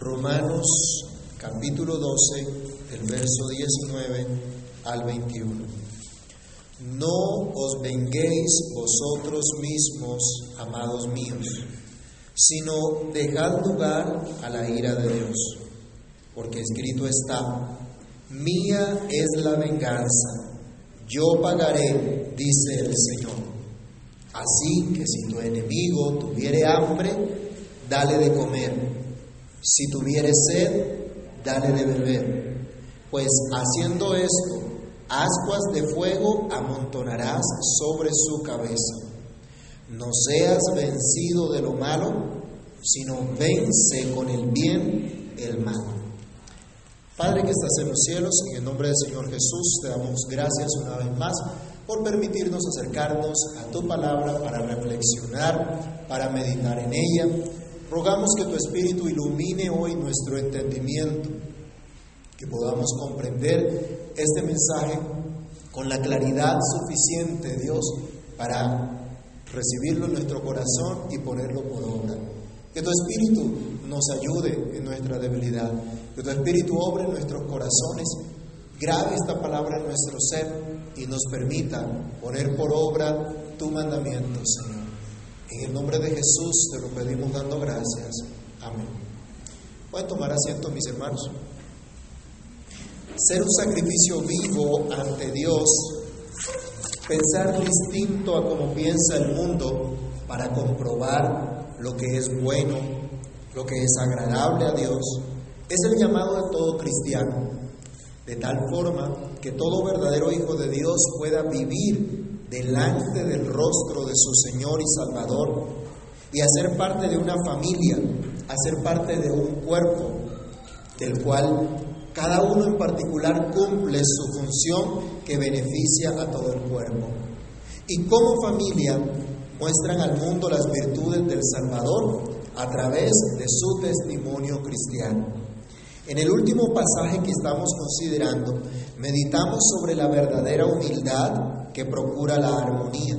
Romanos capítulo 12, del verso 19 al 21. No os venguéis vosotros mismos, amados míos, sino dejad lugar a la ira de Dios, porque escrito está, mía es la venganza, yo pagaré, dice el Señor. Así que si tu enemigo tuviere hambre, dale de comer si tuviere sed, dale de beber, pues haciendo esto, ascuas de fuego amontonarás sobre su cabeza. No seas vencido de lo malo, sino vence con el bien el mal. Padre que estás en los cielos, en el nombre del Señor Jesús, te damos gracias una vez más por permitirnos acercarnos a tu palabra para reflexionar, para meditar en ella Rogamos que tu Espíritu ilumine hoy nuestro entendimiento, que podamos comprender este mensaje con la claridad suficiente, Dios, para recibirlo en nuestro corazón y ponerlo por obra. Que tu Espíritu nos ayude en nuestra debilidad, que tu Espíritu obre en nuestros corazones, grabe esta palabra en nuestro ser y nos permita poner por obra tu mandamiento, Señor. En el nombre de Jesús te lo pedimos dando gracias. Amén. Pueden tomar asiento, mis hermanos. Ser un sacrificio vivo ante Dios, pensar distinto a como piensa el mundo para comprobar lo que es bueno, lo que es agradable a Dios, es el llamado de todo cristiano, de tal forma que todo verdadero hijo de Dios pueda vivir delante del rostro de su Señor y Salvador y hacer parte de una familia, hacer parte de un cuerpo del cual cada uno en particular cumple su función que beneficia a todo el cuerpo. Y como familia muestran al mundo las virtudes del Salvador a través de su testimonio cristiano. En el último pasaje que estamos considerando, meditamos sobre la verdadera humildad que procura la armonía,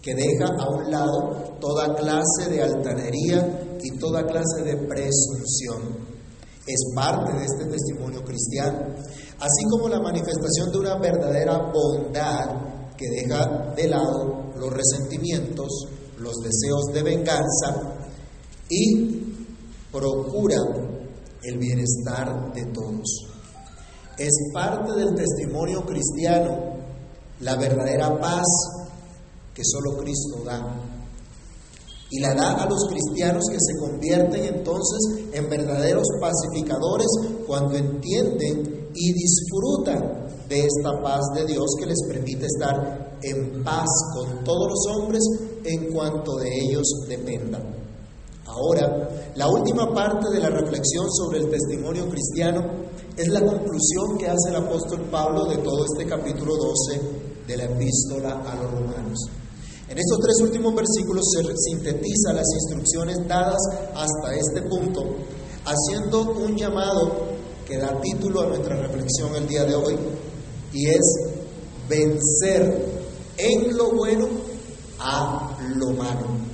que deja a un lado toda clase de altanería y toda clase de presunción. Es parte de este testimonio cristiano, así como la manifestación de una verdadera bondad que deja de lado los resentimientos, los deseos de venganza y procura el bienestar de todos. Es parte del testimonio cristiano la verdadera paz que solo Cristo da. Y la da a los cristianos que se convierten entonces en verdaderos pacificadores cuando entienden y disfrutan de esta paz de Dios que les permite estar en paz con todos los hombres en cuanto de ellos dependan. Ahora, la última parte de la reflexión sobre el testimonio cristiano es la conclusión que hace el apóstol Pablo de todo este capítulo 12 de la epístola a los romanos. En estos tres últimos versículos se sintetiza las instrucciones dadas hasta este punto, haciendo un llamado que da título a nuestra reflexión el día de hoy, y es vencer en lo bueno a lo malo.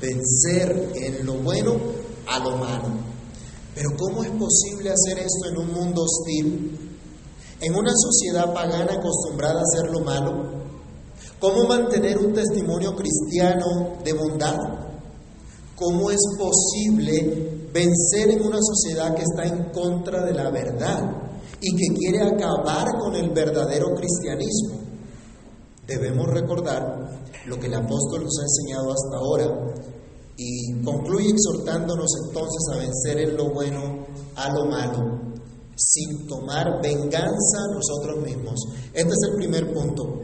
Vencer en lo bueno a lo malo. Pero ¿cómo es posible hacer esto en un mundo hostil en una sociedad pagana acostumbrada a hacer lo malo, ¿cómo mantener un testimonio cristiano de bondad? ¿Cómo es posible vencer en una sociedad que está en contra de la verdad y que quiere acabar con el verdadero cristianismo? Debemos recordar lo que el apóstol nos ha enseñado hasta ahora y concluye exhortándonos entonces a vencer en lo bueno a lo malo sin tomar venganza nosotros mismos. Este es el primer punto.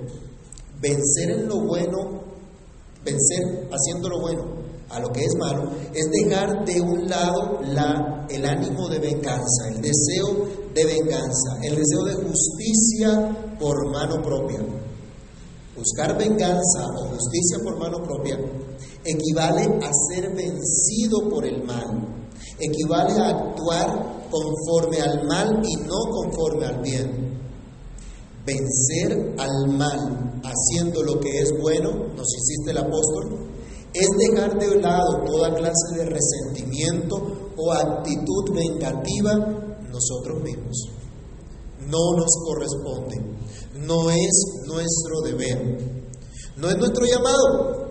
Vencer en lo bueno, vencer haciendo lo bueno a lo que es malo, es dejar de un lado la, el ánimo de venganza, el deseo de venganza, el deseo de justicia por mano propia. Buscar venganza o justicia por mano propia equivale a ser vencido por el mal, equivale a actuar conforme al mal y no conforme al bien. Vencer al mal haciendo lo que es bueno, nos insiste el apóstol, es dejar de lado toda clase de resentimiento o actitud vengativa nosotros mismos. No nos corresponde, no es nuestro deber, no es nuestro llamado.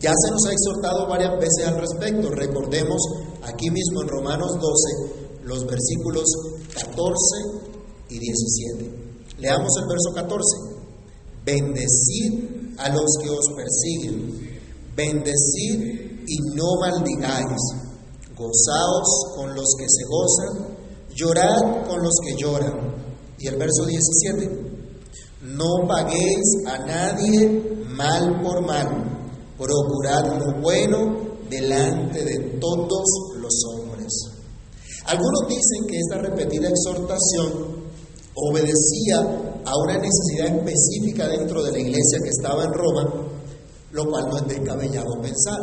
Ya se nos ha exhortado varias veces al respecto. Recordemos aquí mismo en Romanos 12 los versículos 14 y 17. Leamos el verso 14. Bendecid a los que os persiguen, bendecid y no maldigáis, gozaos con los que se gozan, llorad con los que lloran. Y el verso 17. No paguéis a nadie mal por mal, procurad lo bueno delante de todos los hombres. Algunos dicen que esta repetida exhortación obedecía a una necesidad específica dentro de la iglesia que estaba en Roma, lo cual no es descabellado pensar.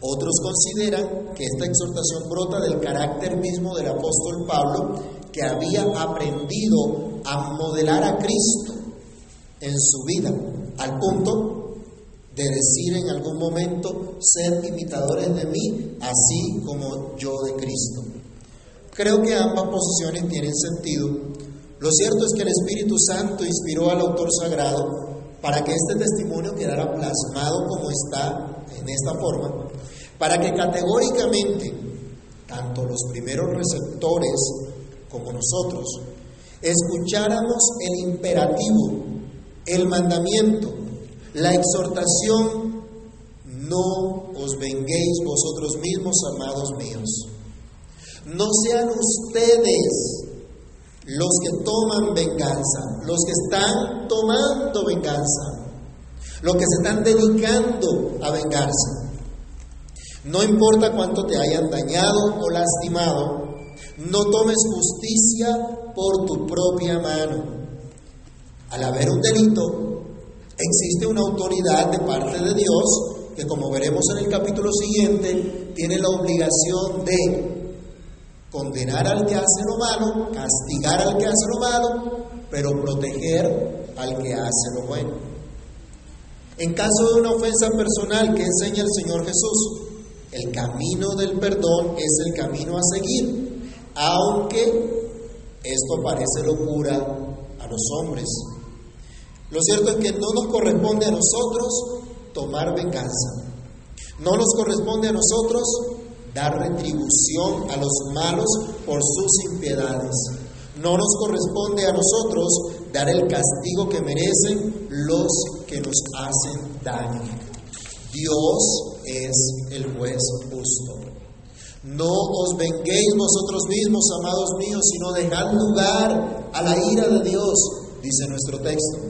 Otros consideran que esta exhortación brota del carácter mismo del apóstol Pablo, que había aprendido a modelar a Cristo en su vida, al punto de decir en algún momento, ser imitadores de mí, así como yo de Cristo. Creo que ambas posiciones tienen sentido. Lo cierto es que el Espíritu Santo inspiró al autor sagrado para que este testimonio quedara plasmado como está en esta forma, para que categóricamente tanto los primeros receptores como nosotros escucháramos el imperativo, el mandamiento, la exhortación, no os venguéis vosotros mismos, amados míos. No sean ustedes los que toman venganza, los que están tomando venganza, los que se están dedicando a vengarse. No importa cuánto te hayan dañado o lastimado, no tomes justicia por tu propia mano. Al haber un delito, existe una autoridad de parte de Dios que, como veremos en el capítulo siguiente, tiene la obligación de condenar al que hace lo malo, castigar al que hace lo malo, pero proteger al que hace lo bueno. En caso de una ofensa personal que enseña el Señor Jesús, el camino del perdón es el camino a seguir, aunque esto parece locura a los hombres. Lo cierto es que no nos corresponde a nosotros tomar venganza. No nos corresponde a nosotros dar retribución a los malos por sus impiedades. No nos corresponde a nosotros dar el castigo que merecen los que nos hacen daño. Dios es el juez justo. No os venguéis vosotros mismos, amados míos, sino dejad lugar a la ira de Dios, dice nuestro texto.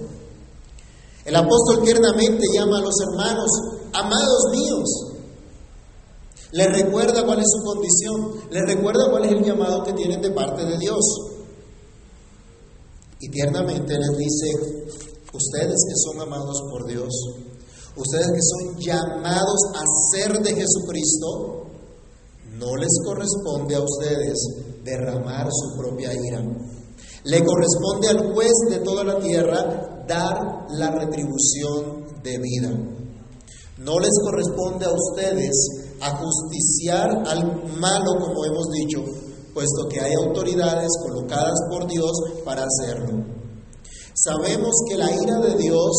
El apóstol tiernamente llama a los hermanos, amados míos. Les recuerda cuál es su condición, les recuerda cuál es el llamado que tienen de parte de Dios. Y tiernamente les dice, ustedes que son amados por Dios, ustedes que son llamados a ser de Jesucristo, no les corresponde a ustedes derramar su propia ira. Le corresponde al juez de toda la tierra dar la retribución debida. No les corresponde a ustedes ajusticiar al malo, como hemos dicho, puesto que hay autoridades colocadas por Dios para hacerlo. Sabemos que la ira de Dios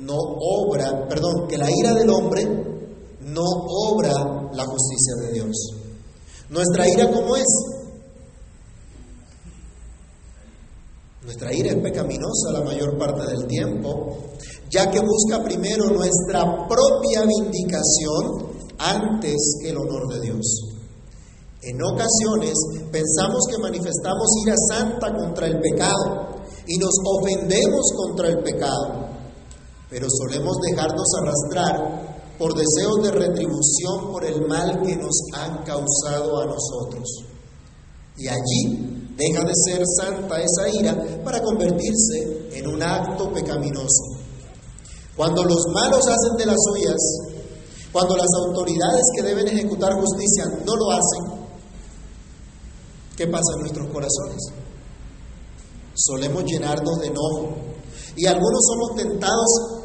no obra, perdón, que la ira del hombre no obra la justicia de Dios. Nuestra ira, ¿cómo es? Nuestra ira es pecaminosa la mayor parte del tiempo, ya que busca primero nuestra propia vindicación antes que el honor de Dios. En ocasiones pensamos que manifestamos ira santa contra el pecado y nos ofendemos contra el pecado, pero solemos dejarnos arrastrar por deseos de retribución por el mal que nos han causado a nosotros. Y allí Deja de ser santa esa ira para convertirse en un acto pecaminoso. Cuando los malos hacen de las suyas, cuando las autoridades que deben ejecutar justicia no lo hacen, ¿qué pasa en nuestros corazones? Solemos llenarnos de enojo y algunos somos tentados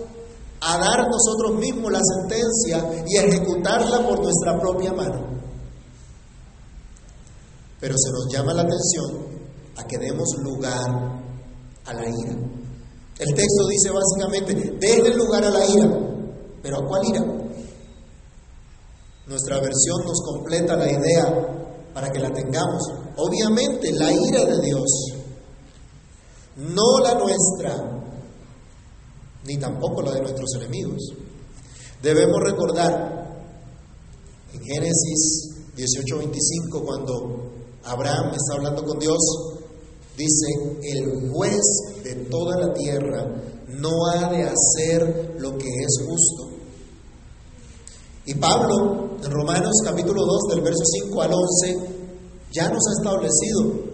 a dar nosotros mismos la sentencia y ejecutarla por nuestra propia mano. Pero se nos llama la atención a que demos lugar a la ira. El texto dice básicamente, den lugar a la ira. ¿Pero a cuál ira? Nuestra versión nos completa la idea para que la tengamos. Obviamente, la ira de Dios, no la nuestra, ni tampoco la de nuestros enemigos. Debemos recordar en Génesis 18:25, cuando Abraham está hablando con Dios, dice, el juez de toda la tierra no ha de hacer lo que es justo. Y Pablo, en Romanos capítulo 2, del verso 5 al 11, ya nos ha establecido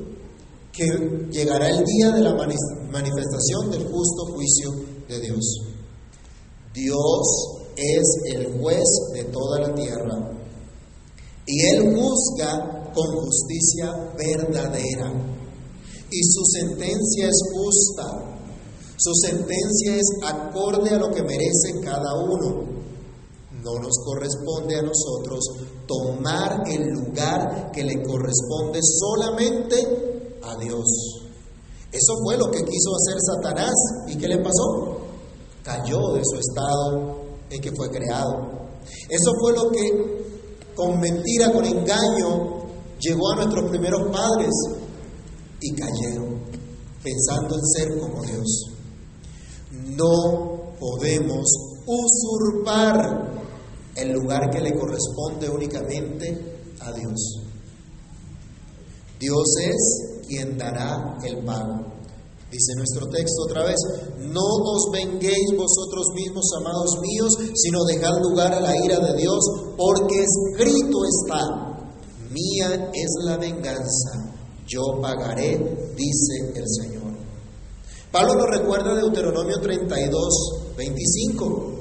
que llegará el día de la manifestación del justo juicio de Dios. Dios es el juez de toda la tierra y Él juzga con justicia verdadera y su sentencia es justa, su sentencia es acorde a lo que merece cada uno. No nos corresponde a nosotros tomar el lugar que le corresponde solamente a Dios. Eso fue lo que quiso hacer Satanás. ¿Y qué le pasó? Cayó de su estado en que fue creado. Eso fue lo que con mentira, con engaño, llegó a nuestros primeros padres y cayeron, pensando en ser como Dios. No podemos usurpar el lugar que le corresponde únicamente a Dios. Dios es quien dará el pago. Dice nuestro texto otra vez, no os venguéis vosotros mismos, amados míos, sino dejad lugar a la ira de Dios, porque escrito está, mía es la venganza, yo pagaré, dice el Señor. Pablo nos recuerda Deuteronomio 32, 25.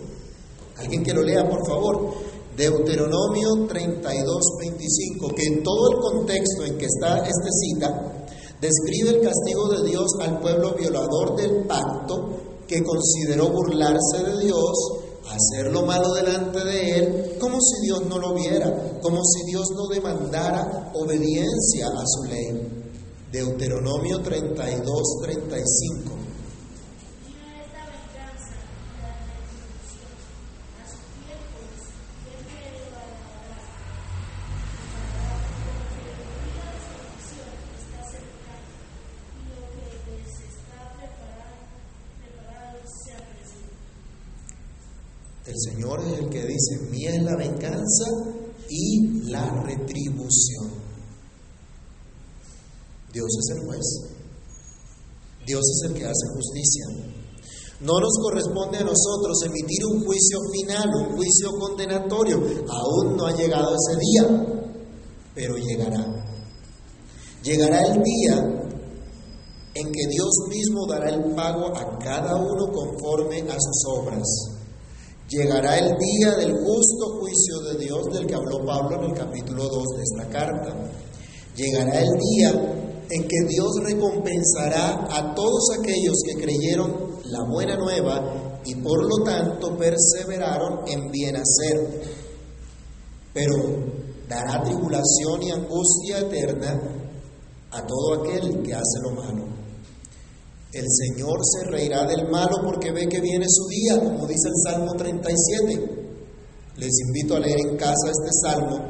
Alguien que lo lea, por favor. Deuteronomio 32, 25, que en todo el contexto en que está esta cita, describe el castigo de Dios al pueblo violador del pacto que consideró burlarse de Dios, hacer lo malo delante de Él, como si Dios no lo viera, como si Dios no demandara obediencia a su ley. Deuteronomio 32, 35. El Señor es el que dice, mía es la venganza y la retribución. Dios es el juez. Dios es el que hace justicia. No nos corresponde a nosotros emitir un juicio final, un juicio condenatorio. Aún no ha llegado ese día, pero llegará. Llegará el día en que Dios mismo dará el pago a cada uno conforme a sus obras. Llegará el día del justo juicio de Dios del que habló Pablo en el capítulo 2 de esta carta. Llegará el día en que Dios recompensará a todos aquellos que creyeron la buena nueva y por lo tanto perseveraron en bien hacer. Pero dará tribulación y angustia eterna a todo aquel que hace lo malo. El Señor se reirá del malo porque ve que viene su día, como dice el Salmo 37. Les invito a leer en casa este salmo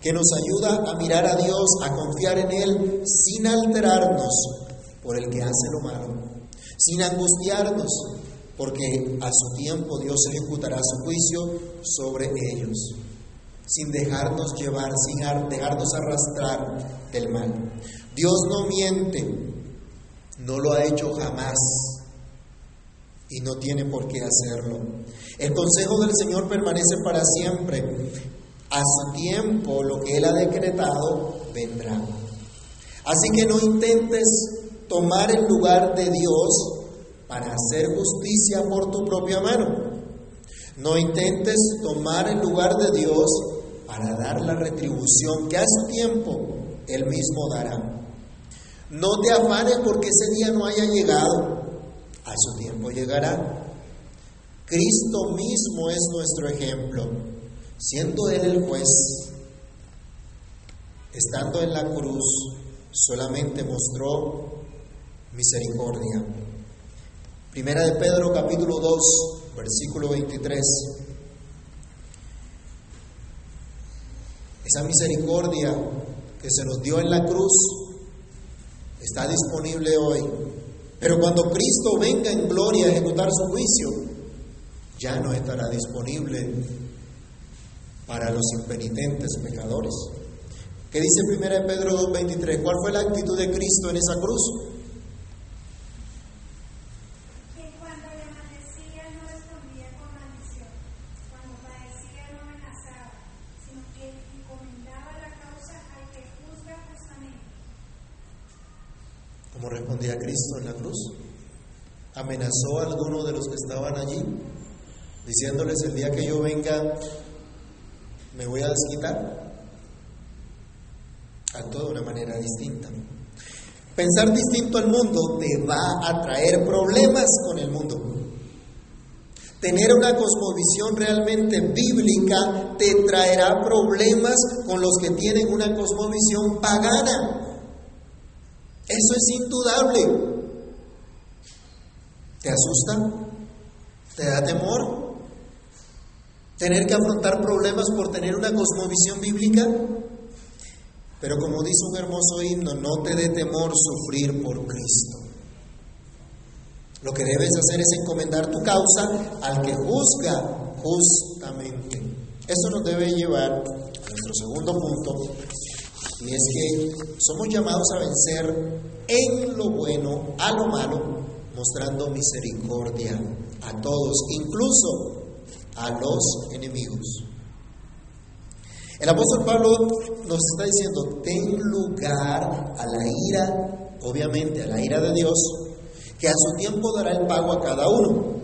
que nos ayuda a mirar a Dios, a confiar en Él sin alterarnos por el que hace lo malo, sin angustiarnos, porque a su tiempo Dios ejecutará su juicio sobre ellos, sin dejarnos llevar, sin dejarnos arrastrar del mal. Dios no miente, no lo ha hecho jamás y no tiene por qué hacerlo. El consejo del Señor permanece para siempre. A su tiempo lo que Él ha decretado vendrá. Así que no intentes tomar el lugar de Dios para hacer justicia por tu propia mano. No intentes tomar el lugar de Dios para dar la retribución que a su tiempo Él mismo dará. No te afanes porque ese día no haya llegado. A su tiempo llegará. Cristo mismo es nuestro ejemplo, siendo Él el juez. estando en la cruz, solamente mostró misericordia. Primera de Pedro capítulo 2, versículo 23. Esa misericordia que se nos dio en la cruz está disponible hoy. Pero cuando Cristo venga en gloria a ejecutar su juicio, ya no estará disponible para los impenitentes pecadores. ¿Qué dice 1 Pedro 2.23? ¿Cuál fue la actitud de Cristo en esa cruz? ¿Cómo respondía Cristo en la cruz? ¿Amenazó a alguno de los que estaban allí? Diciéndoles el día que yo venga me voy a desquitar. Actuó de una manera distinta. Pensar distinto al mundo te va a traer problemas con el mundo. Tener una cosmovisión realmente bíblica te traerá problemas con los que tienen una cosmovisión pagana. Eso es indudable. ¿Te asusta? ¿Te da temor? ¿Tener que afrontar problemas por tener una cosmovisión bíblica? Pero como dice un hermoso himno, no te dé temor sufrir por Cristo. Lo que debes hacer es encomendar tu causa al que juzga justamente. Eso nos debe llevar a nuestro segundo punto, y es que somos llamados a vencer en lo bueno a lo malo, mostrando misericordia a todos, incluso a los enemigos. El apóstol Pablo nos está diciendo, ten lugar a la ira, obviamente a la ira de Dios, que a su tiempo dará el pago a cada uno.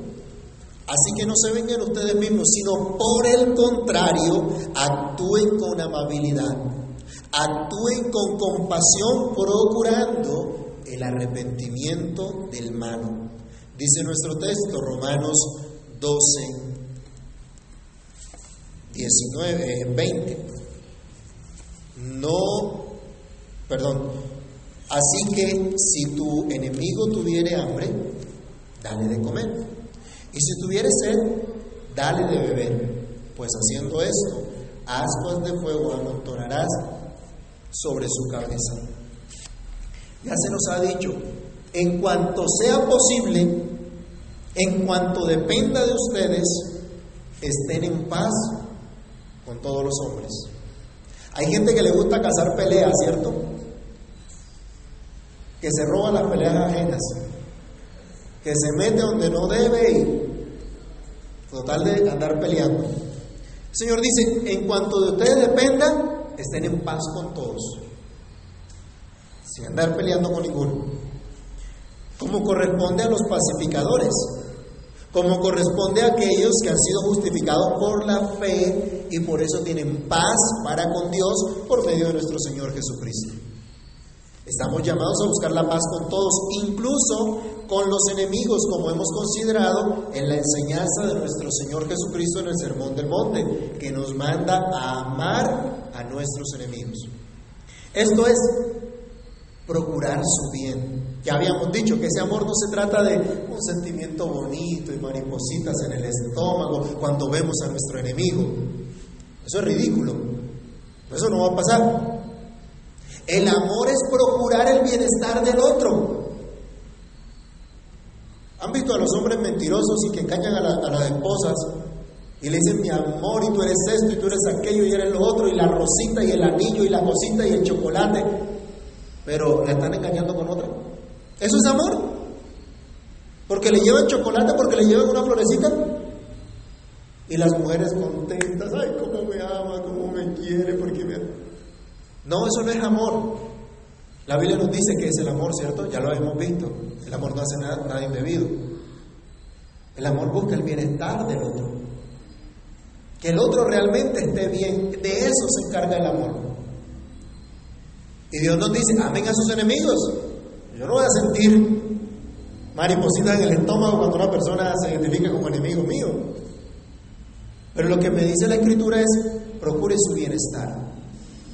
Así que no se vengan ustedes mismos, sino por el contrario, actúen con amabilidad actúen con compasión procurando el arrepentimiento del malo. Dice nuestro texto, Romanos 12, 19, 20. No, perdón, así que si tu enemigo tuviere hambre, dale de comer. Y si tuviere sed, dale de beber. Pues haciendo esto, ascuas de fuego amontonarás sobre su cabeza. Ya se nos ha dicho, en cuanto sea posible, en cuanto dependa de ustedes, estén en paz con todos los hombres. Hay gente que le gusta cazar peleas, ¿cierto? Que se roba las peleas ajenas, que se mete donde no debe y total de andar peleando. El Señor dice, en cuanto de ustedes dependa, estén en paz con todos, sin andar peleando con ninguno, como corresponde a los pacificadores, como corresponde a aquellos que han sido justificados por la fe y por eso tienen paz para con Dios por medio de nuestro Señor Jesucristo. Estamos llamados a buscar la paz con todos, incluso con los enemigos, como hemos considerado en la enseñanza de nuestro Señor Jesucristo en el Sermón del Monte, que nos manda a amar a nuestros enemigos. Esto es procurar su bien. Ya habíamos dicho que ese amor no se trata de un sentimiento bonito y maripositas en el estómago cuando vemos a nuestro enemigo. Eso es ridículo. Eso no va a pasar. El amor es procurar el bienestar del otro. ¿Han visto a los hombres mentirosos y que engañan a, las esposas y le dicen mi amor y tú eres esto y tú eres aquello y eres lo otro y la rosita y el anillo y la cosita y el chocolate, pero la están engañando con otra? ¿Eso es amor? ¿Porque le llevan chocolate, porque le llevan una florecita? Y las mujeres contentas, ay, cómo me ama, cómo me quiere, porque me... No, eso no es amor. La Biblia nos dice que es el amor, ¿cierto? Ya lo hemos visto. El amor no hace nada, nada indebido. El amor busca el bienestar del otro. Que el otro realmente esté bien. De eso se encarga el amor. Y Dios nos dice, amen a sus enemigos. Yo no voy a sentir maripositas en el estómago cuando una persona se identifica como enemigo mío. Pero lo que me dice la escritura es, procure su bienestar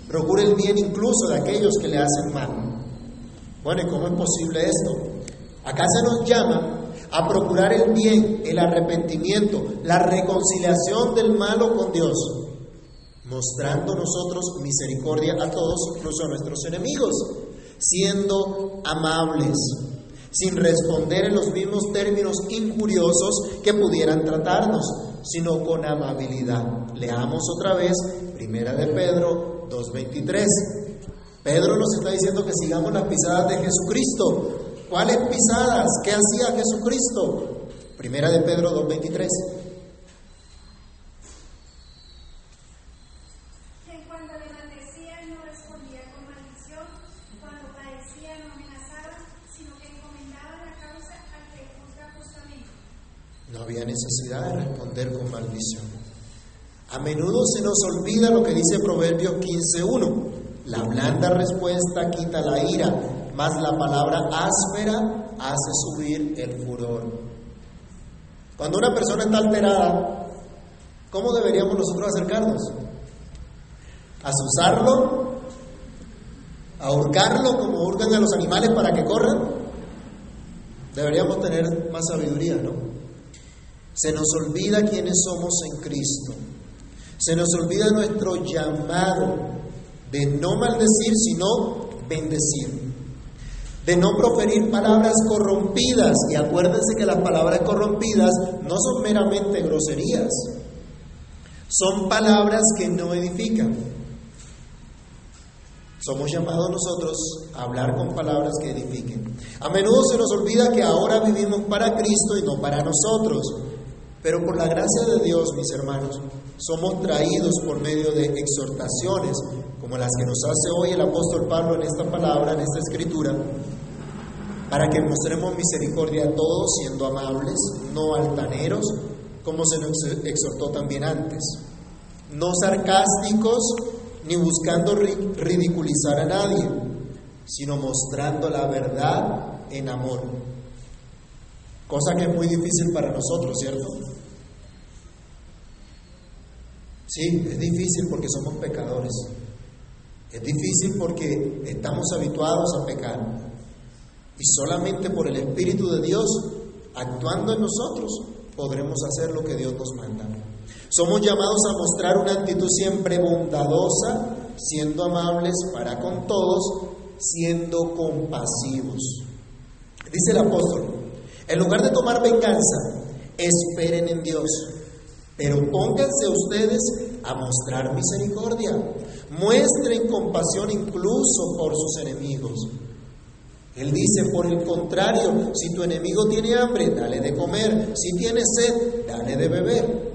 procure el bien incluso de aquellos que le hacen mal. Bueno, ¿y cómo es posible esto? Acá se nos llama a procurar el bien, el arrepentimiento, la reconciliación del malo con Dios, mostrando nosotros misericordia a todos, incluso a nuestros enemigos, siendo amables, sin responder en los mismos términos injuriosos que pudieran tratarnos, sino con amabilidad. Leamos otra vez, Primera de Pedro 2.23. Pedro nos está diciendo que sigamos las pisadas de Jesucristo. ¿Cuáles pisadas? ¿Qué hacía Jesucristo? Primera de Pedro 2.23. No había necesidad de responder con maldición. A menudo se nos olvida lo que dice Proverbios 15.1. La blanda respuesta quita la ira, mas la palabra áspera hace subir el furor. Cuando una persona está alterada, ¿cómo deberíamos nosotros acercarnos? ¿Azuzarlo? ¿A ahorcarlo como hurgan a los animales para que corran? Deberíamos tener más sabiduría, ¿no? Se nos olvida quiénes somos en Cristo. Se nos olvida nuestro llamado de no maldecir, sino bendecir. De no proferir palabras corrompidas. Y acuérdense que las palabras corrompidas no son meramente groserías. Son palabras que no edifican. Somos llamados nosotros a hablar con palabras que edifiquen. A menudo se nos olvida que ahora vivimos para Cristo y no para nosotros. Pero por la gracia de Dios, mis hermanos, somos traídos por medio de exhortaciones como las que nos hace hoy el apóstol Pablo en esta palabra, en esta escritura, para que mostremos misericordia a todos siendo amables, no altaneros, como se nos exhortó también antes, no sarcásticos ni buscando ridiculizar a nadie, sino mostrando la verdad en amor. Cosa que es muy difícil para nosotros, ¿cierto? Sí, es difícil porque somos pecadores. Es difícil porque estamos habituados a pecar. Y solamente por el Espíritu de Dios actuando en nosotros podremos hacer lo que Dios nos manda. Somos llamados a mostrar una actitud siempre bondadosa, siendo amables para con todos, siendo compasivos. Dice el apóstol, en lugar de tomar venganza, esperen en Dios. Pero pónganse ustedes a mostrar misericordia. Muestren compasión incluso por sus enemigos. Él dice, por el contrario, si tu enemigo tiene hambre, dale de comer. Si tiene sed, dale de beber.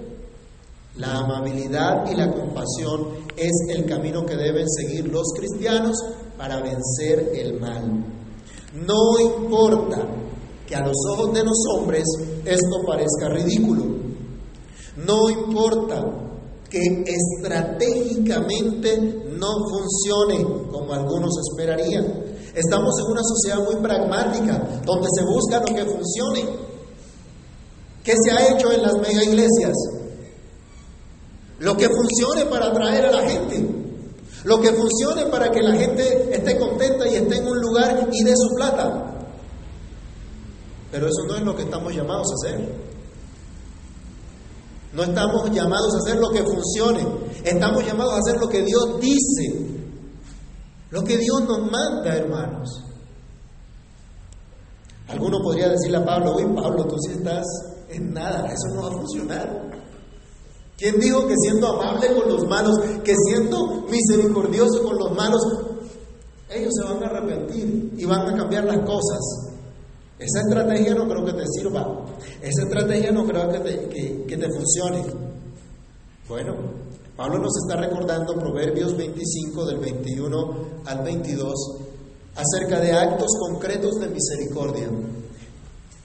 La amabilidad y la compasión es el camino que deben seguir los cristianos para vencer el mal. No importa que a los ojos de los hombres esto parezca ridículo. No importa que estratégicamente no funcione como algunos esperarían. Estamos en una sociedad muy pragmática, donde se busca lo que funcione. ¿Qué se ha hecho en las mega iglesias? Lo que funcione para atraer a la gente. Lo que funcione para que la gente esté contenta y esté en un lugar y dé su plata. Pero eso no es lo que estamos llamados a hacer. No estamos llamados a hacer lo que funcione. Estamos llamados a hacer lo que Dios dice. Lo que Dios nos manda, hermanos. Alguno podría decirle a Pablo, oye Pablo, tú sí estás en nada, eso no va a funcionar. ¿Quién dijo que siendo amable con los malos, que siendo misericordioso con los malos, ellos se van a arrepentir y van a cambiar las cosas? Esa estrategia no creo que te sirva. Esa estrategia no creo que te, que, te funcione. Bueno, Pablo nos está recordando Proverbios 25 del 21 al 22 acerca de actos concretos de misericordia.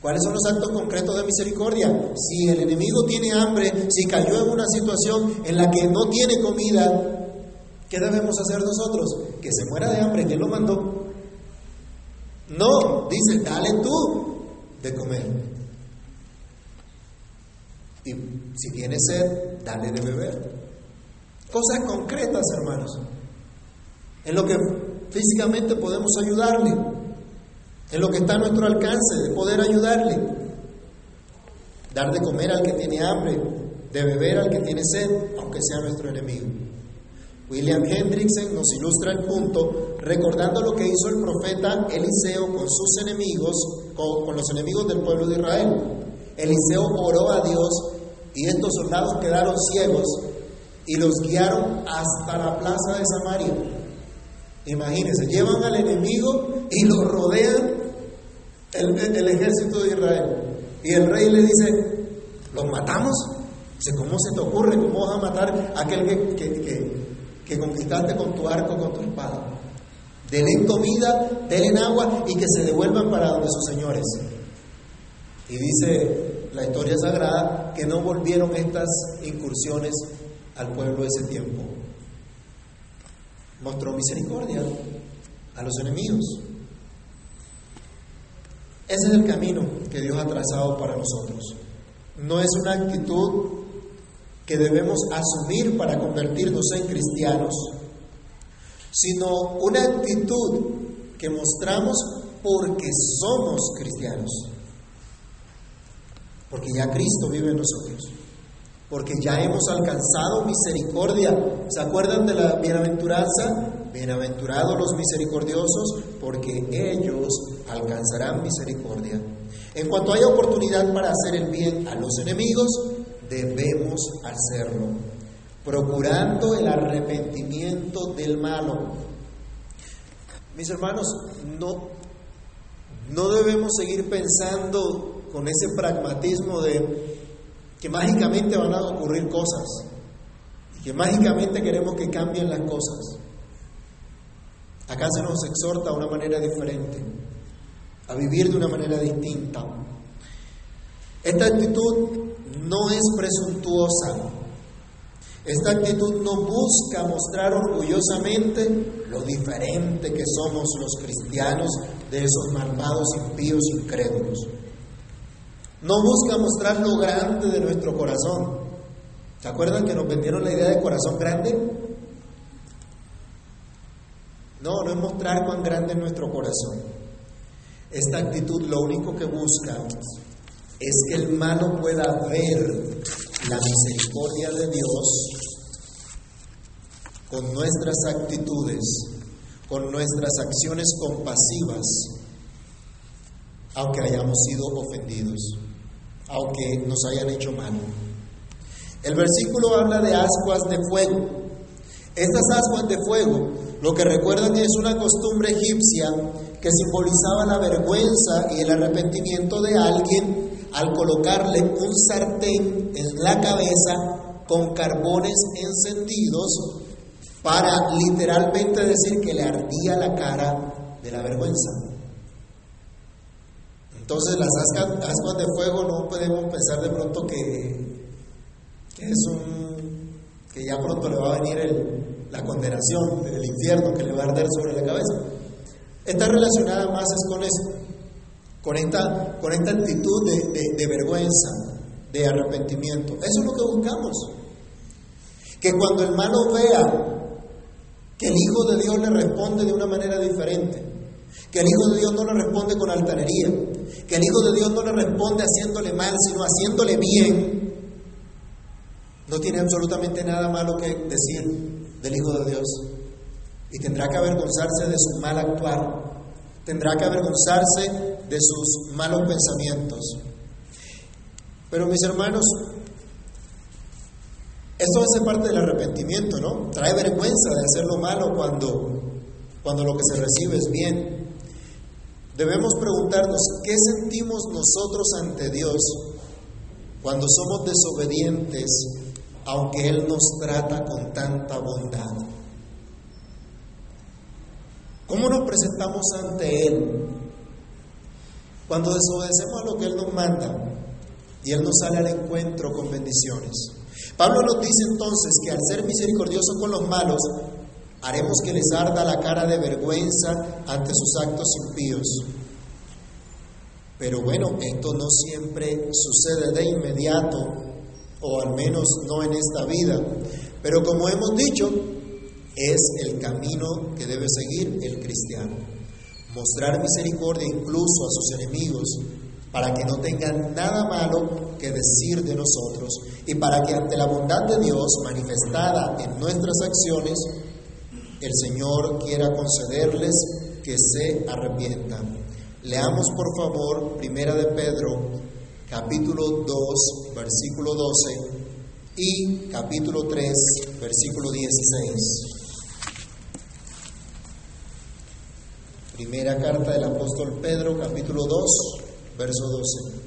¿Cuáles son los actos concretos de misericordia? Si el enemigo tiene hambre, si cayó en una situación en la que no tiene comida, ¿qué debemos hacer nosotros? Que se muera de hambre, ¿quién lo mandó? No, dice, dale tú de comer. Y si tienes sed, dale de beber. Cosas concretas, hermanos. en lo que físicamente podemos ayudarle, en lo que está a nuestro alcance de poder ayudarle, dar de comer al que tiene hambre, de beber al que tiene sed, aunque sea nuestro enemigo. William Hendrickson nos ilustra el punto recordando lo que hizo el profeta Eliseo con sus enemigos, con, los enemigos del pueblo de Israel. Eliseo oró a Dios y estos soldados quedaron ciegos y los guiaron hasta la plaza de Samaria. Imagínense, llevan al enemigo y lo rodean el, ejército de Israel. Y el rey le dice, ¿los matamos? ¿cómo se te ocurre? ¿Cómo vas a matar a aquel que, que, que, conquistaste con tu arco, con tu espada? Denle comida, denle agua y que se devuelvan para donde sus señores. Y dice la historia sagrada que no volvieron estas incursiones al pueblo de ese tiempo. Mostró misericordia a los enemigos. Ese es el camino que Dios ha trazado para nosotros. No es una actitud que debemos asumir para convertirnos en cristianos, sino una actitud que mostramos porque somos cristianos, porque ya Cristo vive en nosotros porque ya hemos alcanzado misericordia. ¿Se acuerdan de la bienaventuranza? Bienaventurados los misericordiosos, porque ellos alcanzarán misericordia. En cuanto haya oportunidad para hacer el bien a los enemigos, debemos hacerlo, procurando el arrepentimiento del malo. Mis hermanos, no, no debemos seguir pensando con ese pragmatismo de que mágicamente van a ocurrir cosas y que mágicamente queremos que cambien las cosas. Acá se nos exhorta a una manera diferente, a vivir de una manera distinta. Esta actitud no es presuntuosa. Esta actitud no busca mostrar orgullosamente lo diferente que somos los cristianos de esos malvados impíos incrédulos. No busca mostrar lo grande de nuestro corazón. ¿Se acuerdan que nos vendieron la idea de corazón grande? No, no es mostrar cuán grande es nuestro corazón. Esta actitud lo único que busca es que el malo pueda ver la misericordia de Dios con nuestras actitudes, con nuestras acciones compasivas, aunque hayamos sido ofendidos aunque nos hayan hecho mal. El versículo habla de ascuas de fuego. Estas ascuas de fuego lo que recuerdan es una costumbre egipcia que simbolizaba la vergüenza y el arrepentimiento de alguien al colocarle un sartén en la cabeza con carbones encendidos para literalmente decir que le ardía la cara de la vergüenza. Entonces las ascuas de fuego no podemos pensar de pronto que, es un que ya pronto le va a venir la condenación del infierno que le va a arder sobre la cabeza. Está relacionada más es con eso, con esta, con esta actitud de vergüenza, de arrepentimiento. Eso es lo que buscamos. Que cuando el malo vea que el Hijo de Dios le responde de una manera diferente, que el Hijo de Dios no le responde con altanería, que el Hijo de Dios no le responde haciéndole mal, sino haciéndole bien, no tiene absolutamente nada malo que decir del Hijo de Dios. Y tendrá que avergonzarse de su mal actuar, tendrá que avergonzarse de sus malos pensamientos. Pero mis hermanos, esto hace parte del arrepentimiento, ¿no? Trae vergüenza de hacer lo malo cuando, cuando lo que se recibe es bien. Debemos preguntarnos, ¿qué sentimos nosotros ante Dios cuando somos desobedientes, aunque Él nos trata con tanta bondad? ¿Cómo nos presentamos ante Él cuando desobedecemos a lo que Él nos manda y Él nos sale al encuentro con bendiciones? Pablo nos dice entonces que al ser misericordioso con los malos, Haremos que les arda la cara de vergüenza ante sus actos impíos. Pero bueno, esto no siempre sucede de inmediato, o al menos no en esta vida. Pero como hemos dicho, Es el camino que debe seguir el cristiano. Mostrar misericordia incluso a sus enemigos para que no tengan nada malo que decir de nosotros y para que ante la bondad de Dios manifestada en nuestras acciones, el Señor quiera concederles que se arrepientan. Leamos por favor Primera de Pedro, capítulo 2, versículo 12 y capítulo 3, versículo 16. Primera carta del apóstol Pedro, capítulo 2, verso 12.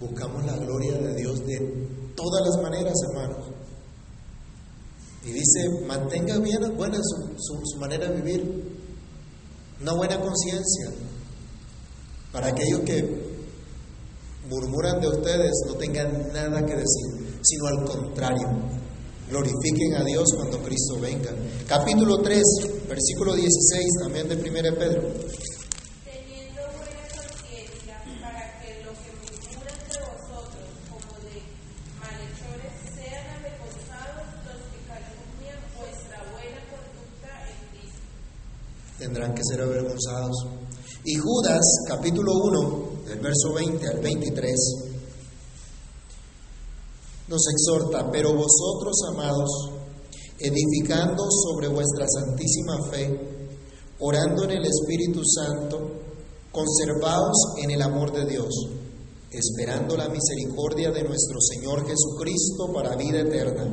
Buscamos la gloria de Dios de todas las maneras, hermanos. Y dice, buena su, manera de vivir, una buena conciencia, para aquellos que murmuran de ustedes no tengan nada que decir, sino al contrario, glorifiquen a Dios cuando Cristo venga. Capítulo 3, versículo 16 también de 1 Pedro. tendrán que avergonzados. Y Judas, capítulo 1, del verso 20 al 23, nos exhorta, pero vosotros, amados, edificando sobre vuestra santísima fe, orando en el Espíritu Santo, conservaos en el amor de Dios, esperando la misericordia de nuestro Señor Jesucristo para vida eterna.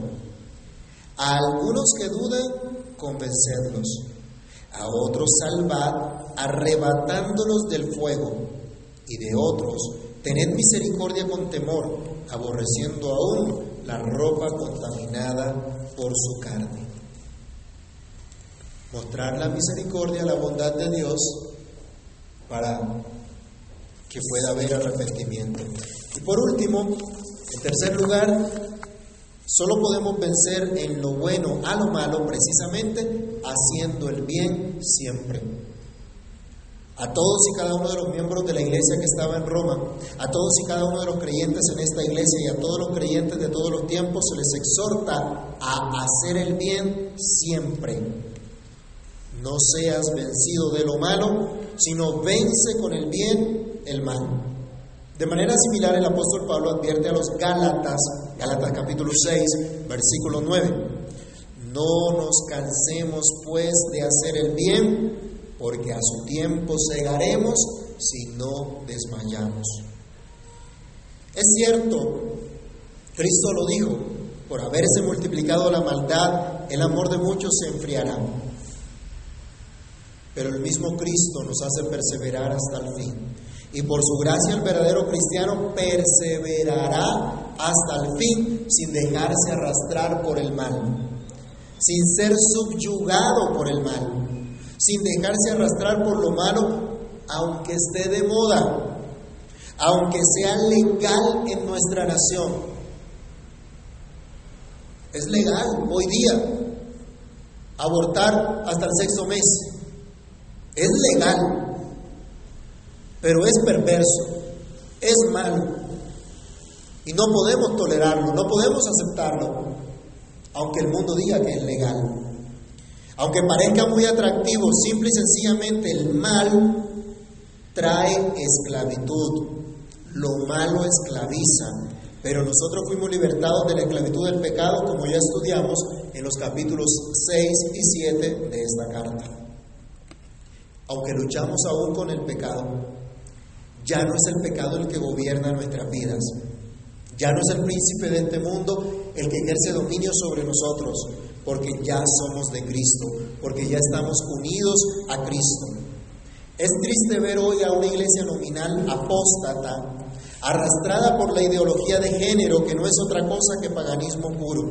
A algunos que dudan, convencedlos a otros salvad, arrebatándolos del fuego, y de otros tened misericordia con temor, aborreciendo aún la ropa contaminada por su carne. Mostrar la misericordia, la bondad de Dios para que pueda haber arrepentimiento. Y por último, en tercer lugar, Solo podemos vencer en lo bueno a lo malo precisamente haciendo el bien siempre. A todos y cada uno de los miembros de la iglesia que estaba en Roma, a todos y cada uno de los creyentes en esta iglesia y a todos los creyentes de todos los tiempos se les exhorta a hacer el bien siempre. No seas vencido de lo malo, sino vence con el bien el mal. De manera similar, el apóstol Pablo advierte a los Gálatas, Gálatas capítulo 6, versículo 9, no nos cansemos pues de hacer el bien, porque a su tiempo cegaremos si no desmayamos. Es cierto, Cristo lo dijo, por haberse multiplicado la maldad, el amor de muchos se enfriará. Pero el mismo Cristo nos hace perseverar hasta el fin. Y por su gracia el verdadero cristiano perseverará hasta el fin sin dejarse arrastrar por el mal, sin ser subyugado por el mal, sin dejarse arrastrar por lo malo, aunque esté de moda, aunque sea legal en nuestra nación. Es legal hoy día abortar hasta el sexto mes. Es legal pero es perverso, es malo. Y no podemos tolerarlo, no podemos aceptarlo, aunque el mundo diga que es legal. Aunque parezca muy atractivo, simple y sencillamente el mal trae esclavitud. Lo malo esclaviza. Pero nosotros fuimos libertados de la esclavitud del pecado, como ya estudiamos en los capítulos 6 y 7 de esta carta. Aunque luchamos aún con el pecado, ya no es el pecado el que gobierna nuestras vidas. Ya no es el príncipe de este mundo el que ejerce dominio sobre nosotros, porque ya somos de Cristo, porque ya estamos unidos a Cristo. Es triste ver hoy a una iglesia nominal apóstata, arrastrada por la ideología de género, que no es otra cosa que paganismo puro.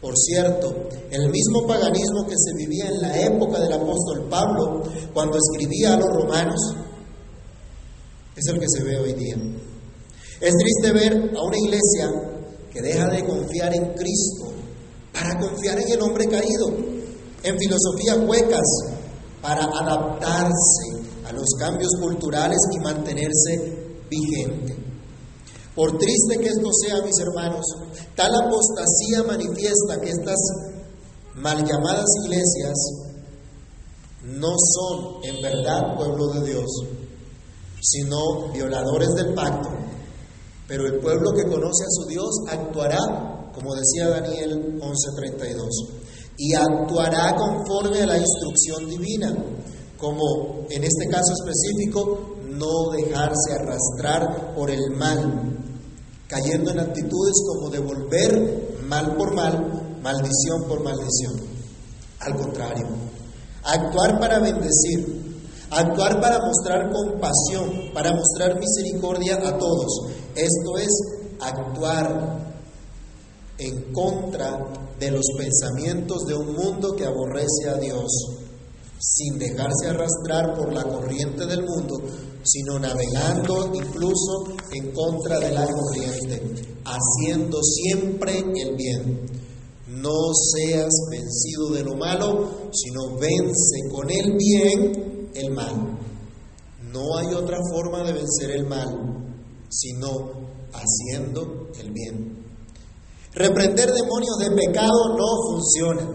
Por cierto, el mismo paganismo que se vivía en la época del apóstol Pablo, cuando escribía a los romanos, es el que se ve hoy día. Es triste ver a una iglesia que deja de confiar en Cristo para confiar en el hombre caído, en filosofías huecas, para adaptarse a los cambios culturales y mantenerse vigente. Por triste que esto sea, mis hermanos, tal apostasía manifiesta que estas mal llamadas iglesias no son en verdad pueblo de Dios, sino violadores del pacto. Pero el pueblo que conoce a su Dios actuará, como decía Daniel 11:32, y actuará conforme a la instrucción divina, como en este caso específico, no dejarse arrastrar por el mal, cayendo en actitudes como devolver mal por mal, maldición por maldición. Al contrario, actuar para bendecir, actuar para mostrar compasión, para mostrar misericordia a todos. Esto es actuar en contra de los pensamientos de un mundo que aborrece a Dios, sin dejarse arrastrar por la corriente del mundo, sino navegando incluso en contra de la corriente, haciendo siempre el bien. No seas vencido de lo malo, sino vence con el bien el mal. No hay otra forma de vencer el mal, sino haciendo el bien. Reprender demonios de pecado no funciona.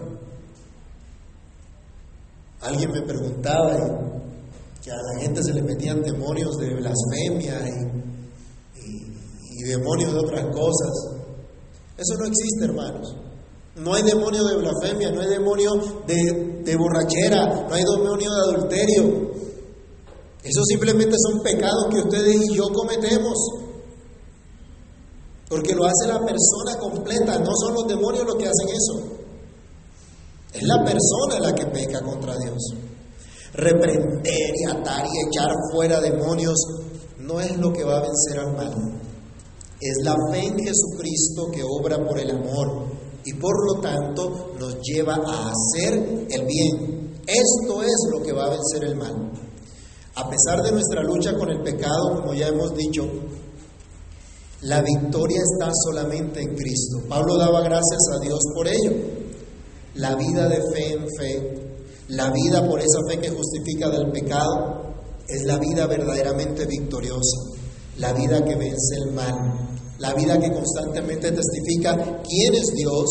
Alguien me preguntaba que a la gente se le metían demonios de blasfemia y, demonios de otras cosas. Eso no existe, hermanos. No hay demonio de blasfemia, no hay demonio de, de borrachera, no hay demonio de adulterio. Eso simplemente son pecados que ustedes y yo cometemos. Porque lo hace la persona completa, no son los demonios los que hacen eso. Es la persona la que peca contra Dios. Reprender y atar y echar fuera demonios no es lo que va a vencer al mal. Es la fe en Jesucristo que obra por el amor y por lo tanto nos lleva a hacer el bien. Esto es lo que va a vencer el mal. A pesar de nuestra lucha con el pecado, como ya hemos dicho, la victoria está solamente en Cristo. Pablo daba gracias a Dios por ello. La vida de fe en fe la vida por esa fe que justifica del pecado es la vida verdaderamente victoriosa, la vida que vence el mal, la vida que constantemente testifica quién es Dios,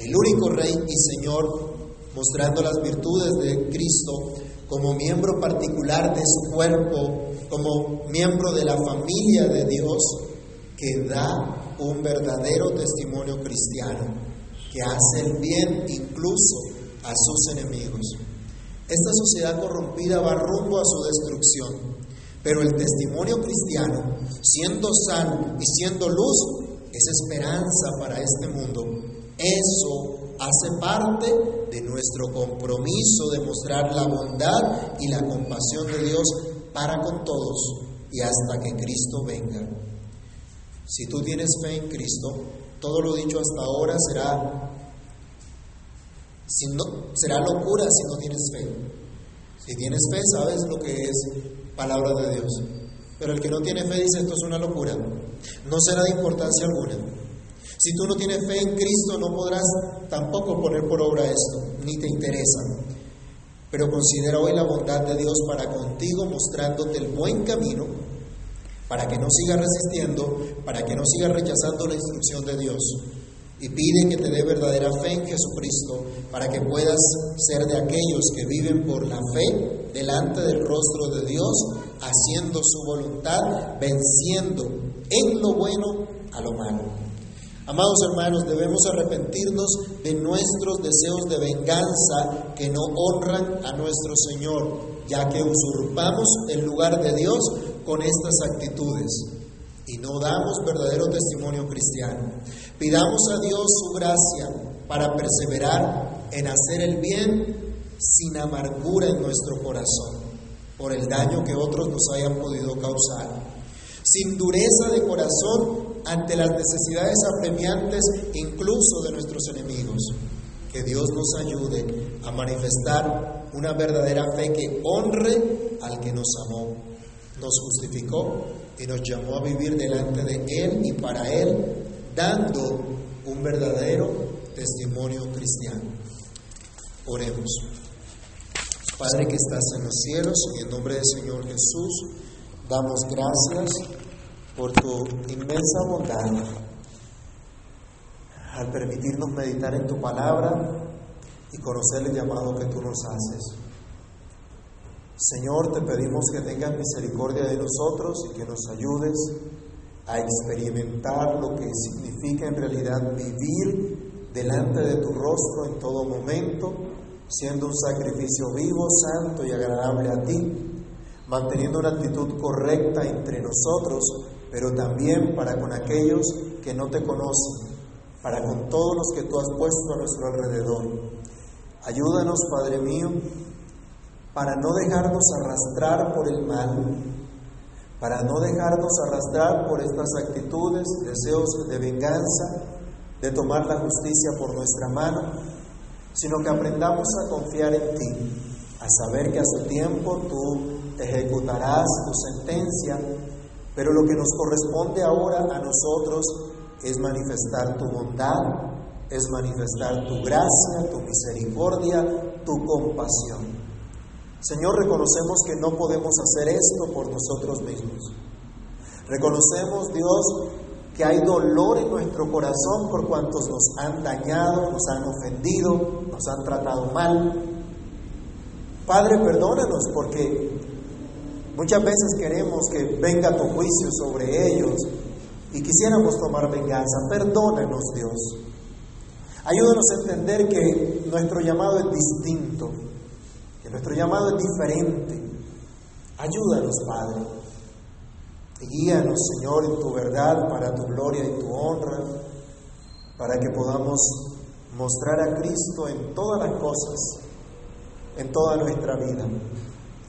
el único Rey y Señor, mostrando las virtudes de Cristo como miembro particular de su cuerpo, como miembro de la familia de Dios, que da un verdadero testimonio cristiano, que hace el bien incluso a sus enemigos. Esta sociedad corrompida va rumbo a su destrucción, pero el testimonio cristiano, siendo sal y siendo luz, es esperanza para este mundo. Eso hace parte de nuestro compromiso de mostrar la bondad y la compasión de Dios para con todos y hasta que Cristo venga. Si tú tienes fe en Cristo, todo lo dicho hasta ahora será si no, será locura si no tienes fe. Si tienes fe, sabes lo que es palabra de Dios. Pero el que no tiene fe dice esto es una locura. No será de importancia alguna. Si tú no tienes fe en Cristo, no podrás tampoco poner por obra esto, ni te interesa. Pero considera hoy la bondad de Dios para contigo, mostrándote el buen camino, para que no sigas resistiendo, para que no sigas rechazando la instrucción de Dios y pide que te dé verdadera fe en Jesucristo para que puedas ser de aquellos que viven por la fe delante del rostro de Dios, haciendo su voluntad, venciendo en lo bueno a lo malo. Amados hermanos, debemos arrepentirnos de nuestros deseos de venganza que no honran a nuestro Señor, ya que usurpamos el lugar de Dios con estas actitudes y no damos verdadero testimonio cristiano. Pidamos a Dios su gracia para perseverar en hacer el bien sin amargura en nuestro corazón por el daño que otros nos hayan podido causar. Sin dureza de corazón ante las necesidades apremiantes incluso de nuestros enemigos. Que Dios nos ayude a manifestar una verdadera fe que honre al que nos amó, nos justificó y nos llamó a vivir delante de Él y para Él, dando un verdadero testimonio cristiano. Oremos. Padre que estás en los cielos, en nombre del Señor Jesús, damos gracias por tu inmensa bondad al permitirnos meditar en tu palabra y conocer el llamado que tú nos haces. Señor, te pedimos que tengas misericordia de nosotros y que nos ayudes a experimentar lo que significa en realidad vivir delante de tu rostro en todo momento, siendo un sacrificio vivo, santo y agradable a ti, manteniendo una actitud correcta entre nosotros pero también para con aquellos que no te conocen, para con todos los que tú has puesto a nuestro alrededor. Ayúdanos, Padre mío, para no dejarnos arrastrar por el mal, para no dejarnos arrastrar por estas actitudes, deseos de venganza, de tomar la justicia por nuestra mano, sino que aprendamos a confiar en ti, a saber que a su tiempo tú ejecutarás tu sentencia pero lo que nos corresponde ahora a nosotros es manifestar tu bondad, es manifestar tu gracia, tu misericordia, tu compasión. Señor, reconocemos que no podemos hacer esto por nosotros mismos. Reconocemos, Dios, que hay dolor en nuestro corazón por cuantos nos han dañado, nos han ofendido, nos han tratado mal. Padre, perdónanos porque Muchas veces queremos que venga tu juicio sobre ellos y quisiéramos tomar venganza. Perdónanos, Dios. Ayúdanos a entender que nuestro llamado es distinto, que nuestro llamado es diferente. Ayúdanos, Padre. Y guíanos, Señor, en tu verdad, para tu gloria y tu honra, para que podamos mostrar a Cristo en todas las cosas, en toda nuestra vida.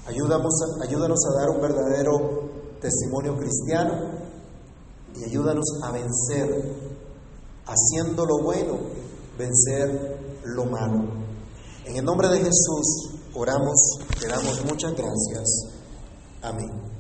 Ayúdanos, ayúdanos a dar un verdadero testimonio cristiano y ayúdanos a vencer, haciendo lo bueno, vencer lo malo. En el nombre de Jesús oramos, te damos muchas gracias. Amén.